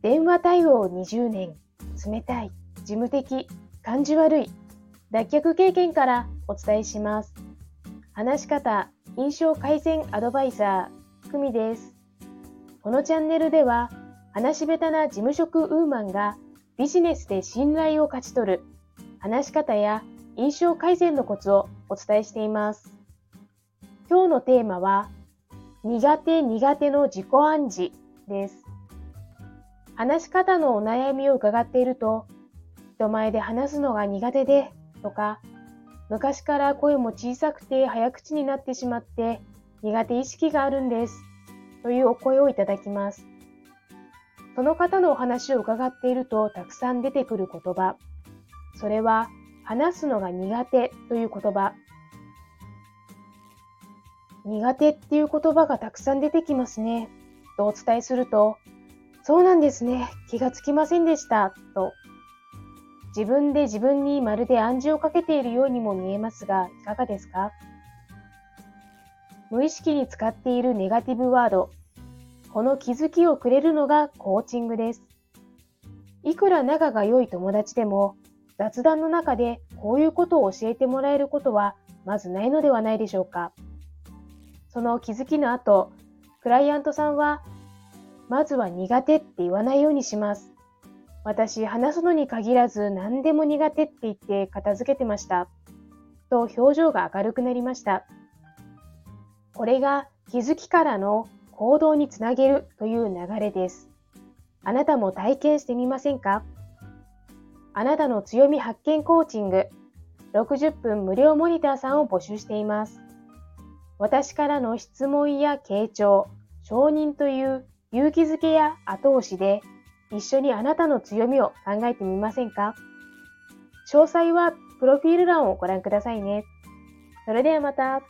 電話対応20年、冷たい、事務的、感じ悪い、脱却経験からお伝えします。話し方、印象改善アドバイザー、久美です。このチャンネルでは、話し下手な事務職ウーマンがビジネスで信頼を勝ち取る話し方や印象改善のコツをお伝えしています。今日のテーマは、苦手苦手の自己暗示です。話し方のお悩みを伺っていると、人前で話すのが苦手でとか、昔から声も小さくて早口になってしまって苦手意識があるんですというお声をいただきます。その方のお話を伺っているとたくさん出てくる言葉、それは話すのが苦手という言葉。苦手っていう言葉がたくさん出てきますね。とお伝えすると、そうなんですね。気がつきませんでした。と。自分で自分にまるで暗示をかけているようにも見えますが、いかがですか？無意識に使っているネガティブワード。この気づきをくれるのがコーチングです。いくら仲が良い友達でも、雑談の中でこういうことを教えてもらえることはまずないのではないでしょうか。その気づきの後、クライアントさんは、まずは苦手って言わないようにします。私、話すのに限らず何でも苦手って言って片付けてました。と表情が明るくなりました。これが気づきからの行動につなげるという流れです。あなたも体験してみませんか？あなたの強み発見コーチング60分無料モニターさんを募集しています。私からの質問や傾聴、承認という勇気づけや後押しで一緒にあなたの強みを考えてみませんか？詳細はプロフィール欄をご覧くださいね。それではまた。